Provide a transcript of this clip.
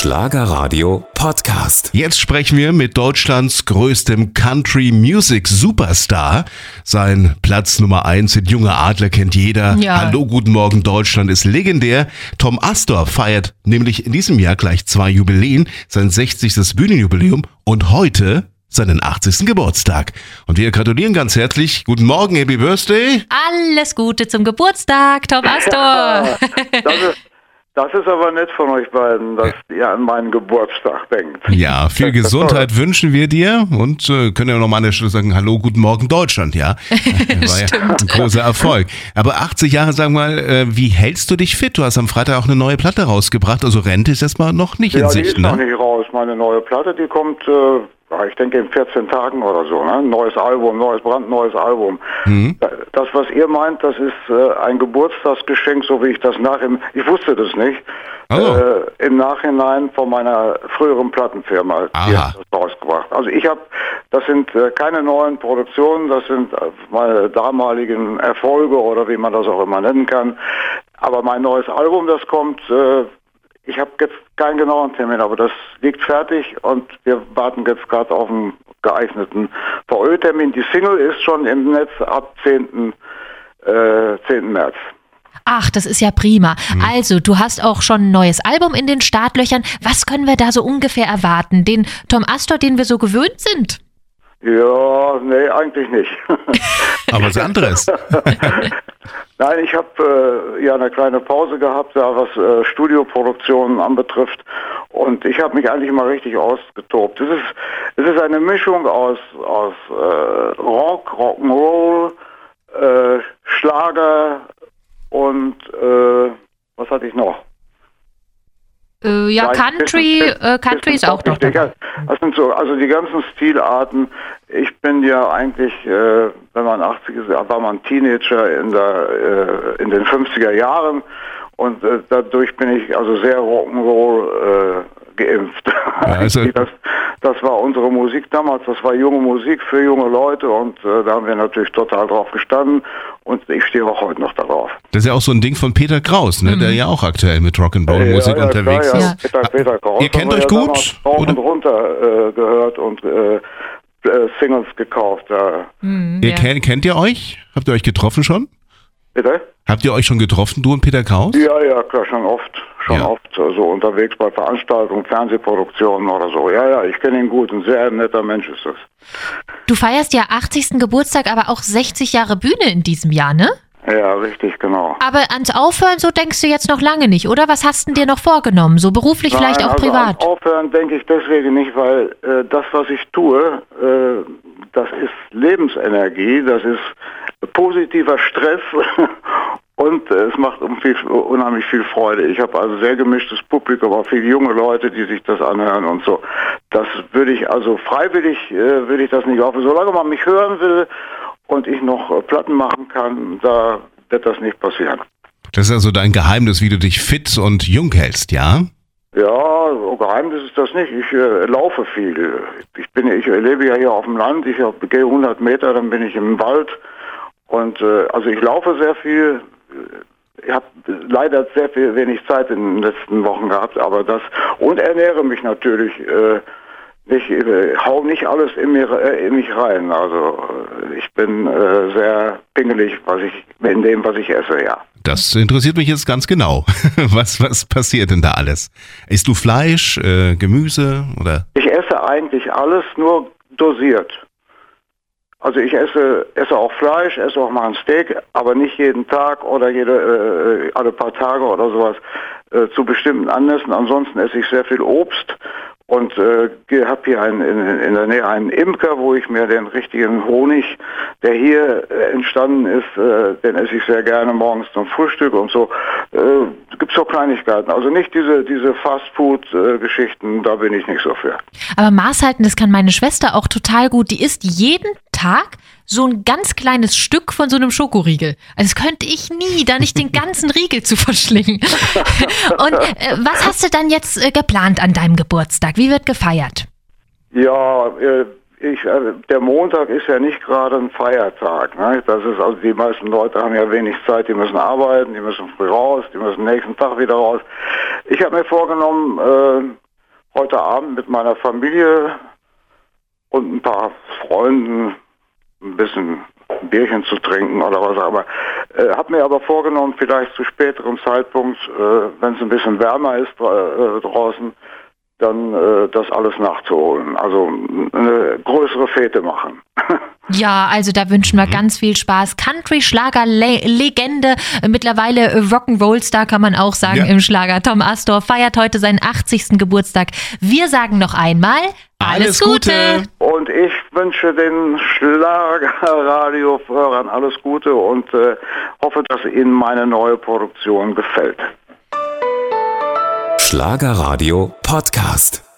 Schlagerradio Podcast. Jetzt sprechen wir mit Deutschlands größtem Country Music Superstar. Sein Platz Nummer eins in Junge Adler kennt jeder. Ja. Hallo, guten Morgen Deutschland ist legendär. Tom Astor feiert nämlich in diesem Jahr gleich zwei Jubiläen, sein 60. Bühnenjubiläum und heute seinen 80. Geburtstag. Und wir gratulieren ganz herzlich. Guten Morgen, Happy Birthday. Alles Gute zum Geburtstag, Tom Astor. Das ist, aber nett von euch beiden, dass ihr an meinen Geburtstag denkt. Ja, viel Gesundheit wünschen wir dir und äh, können ja noch mal an der Stelle sagen, hallo, guten Morgen Deutschland, ja. War ja ein großer Erfolg. Aber 80 Jahre, sag mal, äh, wie hältst du dich fit? Du hast am Freitag auch eine neue Platte rausgebracht, also Rente ist erstmal noch nicht in Ja, die Sicht, ist noch ne? nicht raus. Meine neue Platte, die kommt, äh, ja, ich denke in 14 Tagen oder so. Ne? Neues Album, neues brandneues Album. Mhm. Das, was ihr meint, das ist äh, ein Geburtstagsgeschenk, so wie ich das nach im, ich wusste das nicht, Oh. äh, im Nachhinein von meiner früheren Plattenfirma. Die hat das rausgebracht. Also ich habe, das sind äh, keine neuen Produktionen, das sind äh, meine damaligen Erfolge oder wie man das auch immer nennen kann. Aber mein neues Album, das kommt, äh, ich habe jetzt keinen genauen Termin, aber das liegt fertig und wir warten jetzt gerade auf einen geeigneten VÖ-Termin. Die Single ist schon im Netz ab 10. Äh, 10. März. Ach, das ist ja prima. Also, du hast auch schon ein neues Album in den Startlöchern. Was können wir da so ungefähr erwarten? Den Tom Astor, den wir so gewöhnt sind? Ja, nee, eigentlich nicht. Aber was anderes. Nein, ich habe äh, ja eine kleine Pause gehabt, da was äh, Studioproduktionen anbetrifft. Und ich habe mich eigentlich mal richtig ausgetobt. Es ist, es ist eine Mischung aus, aus äh, Rock, Rock'n'Roll, äh, Schlager und äh, was hatte ich noch? Äh, ja, Country, äh, Country ist auch noch dabei. Das sind so, also die ganzen Stilarten. Ich bin ja eigentlich, äh, wenn man 80 ist, war man Teenager in der, äh, in den 50er Jahren und äh, dadurch bin ich also sehr Rock'n'Roll äh, geimpft. Ja, also- das, das war unsere Musik damals, das war junge Musik für junge Leute und äh, da haben wir natürlich total drauf gestanden und ich stehe auch heute noch darauf. Das ist ja auch so ein Ding von Peter Kraus, ne, der ja auch aktuell mit Rock'n'Roll-Musik ja, unterwegs klar, ist. ja. Peter, Peter Kraus Ihr kennt euch ja gut, Rauf oder? und runter äh, gehört und äh, äh, Singles gekauft. Ja. Hm, Ihr ja. kennt, kennt ihr euch? Habt ihr euch getroffen schon? Bitte? Habt ihr euch schon getroffen, du und Peter Kraus? Ja, ja, klar, schon oft. Schon Ja. oft so unterwegs bei Veranstaltungen, Fernsehproduktionen oder so. Ja, ja, ich kenne ihn gut. Ein sehr netter Mensch ist das. Du feierst ja 80. Geburtstag, aber auch 60 Jahre Bühne in diesem Jahr, ne? Ja, richtig, genau. Aber ans Aufhören, so denkst du jetzt noch lange nicht, oder? Was hast du dir noch vorgenommen? So beruflich, vielleicht Nein, auch also privat? ans Aufhören denke ich deswegen nicht, weil äh, das, was ich tue, äh, das ist Lebensenergie, das ist positiver Stress und es macht viel, unheimlich viel Freude. Ich habe also sehr gemischtes Publikum, auch viele junge Leute, die sich das anhören und so. Das würde ich also freiwillig äh, würde ich das nicht aufhören. Solange man mich hören will und ich noch äh, Platten machen kann, da wird das nicht passieren. Das ist also dein Geheimnis, wie du dich fit und jung hältst, ja? Ja, so Geheimnis ist das nicht. Ich äh, laufe viel. Ich bin, ich lebe ja hier auf dem Land. Ich gehe 100 Meter, dann bin ich im Wald. Und äh, also ich laufe sehr viel. Ich habe leider sehr viel wenig Zeit in den letzten Wochen gehabt, aber das und ernähre mich natürlich. Äh, nicht, äh, hau nicht alles in, mir, äh, in mich rein. Also äh, ich bin äh, sehr pingelig, was ich in dem, was ich esse, ja. Das interessiert mich jetzt ganz genau. Was, was passiert denn da alles? Isst du Fleisch, äh, Gemüse oder? Ich esse eigentlich alles, nur dosiert. Also ich esse, esse auch Fleisch, esse auch mal ein Steak, aber nicht jeden Tag oder jede, äh, alle paar Tage oder sowas äh, zu bestimmten Anlässen. Ansonsten esse ich sehr viel Obst und äh, habe hier einen, in, in der Nähe einen Imker, wo ich mir den richtigen Honig, der hier äh, entstanden ist, äh, den esse ich sehr gerne morgens zum Frühstück und so. Äh, gibt so Kleinigkeiten. Also nicht diese, diese Fast-Food-Geschichten, da bin ich nicht so für. Aber Maß halten, das kann meine Schwester auch total gut. Die isst jeden Tag so ein ganz kleines Stück von so einem Schokoriegel. Also das könnte ich nie, da nicht den ganzen Riegel zu verschlingen. Und äh, was hast du dann jetzt äh, geplant an deinem Geburtstag? Wie wird gefeiert? Ja, äh, ich, äh, der Montag ist ja nicht gerade ein Feiertag. Ne? Das ist also die meisten Leute haben ja wenig Zeit, die müssen arbeiten, die müssen früh raus, die müssen nächsten Tag wieder raus. Ich habe mir vorgenommen, heute Abend mit meiner Familie und ein paar Freunden ein bisschen Bierchen zu trinken oder was. Aber äh, habe mir aber vorgenommen, vielleicht zu späterem Zeitpunkt, äh, wenn es ein bisschen wärmer ist äh, draußen, dann äh, das alles nachzuholen. Also eine größere Fete machen. Ja, also da wünschen wir mhm. ganz viel Spaß. Country-Schlager-Legende, mittlerweile Rock'n'Roll-Star kann man auch sagen ja. im Schlager. Tom Astor feiert heute seinen 80. Geburtstag. Wir sagen noch einmal alles, alles Gute. Und ich wünsche den Schlagerradio-Hörern alles Gute und äh, hoffe, dass Ihnen meine neue Produktion gefällt. Schlagerradio Podcast.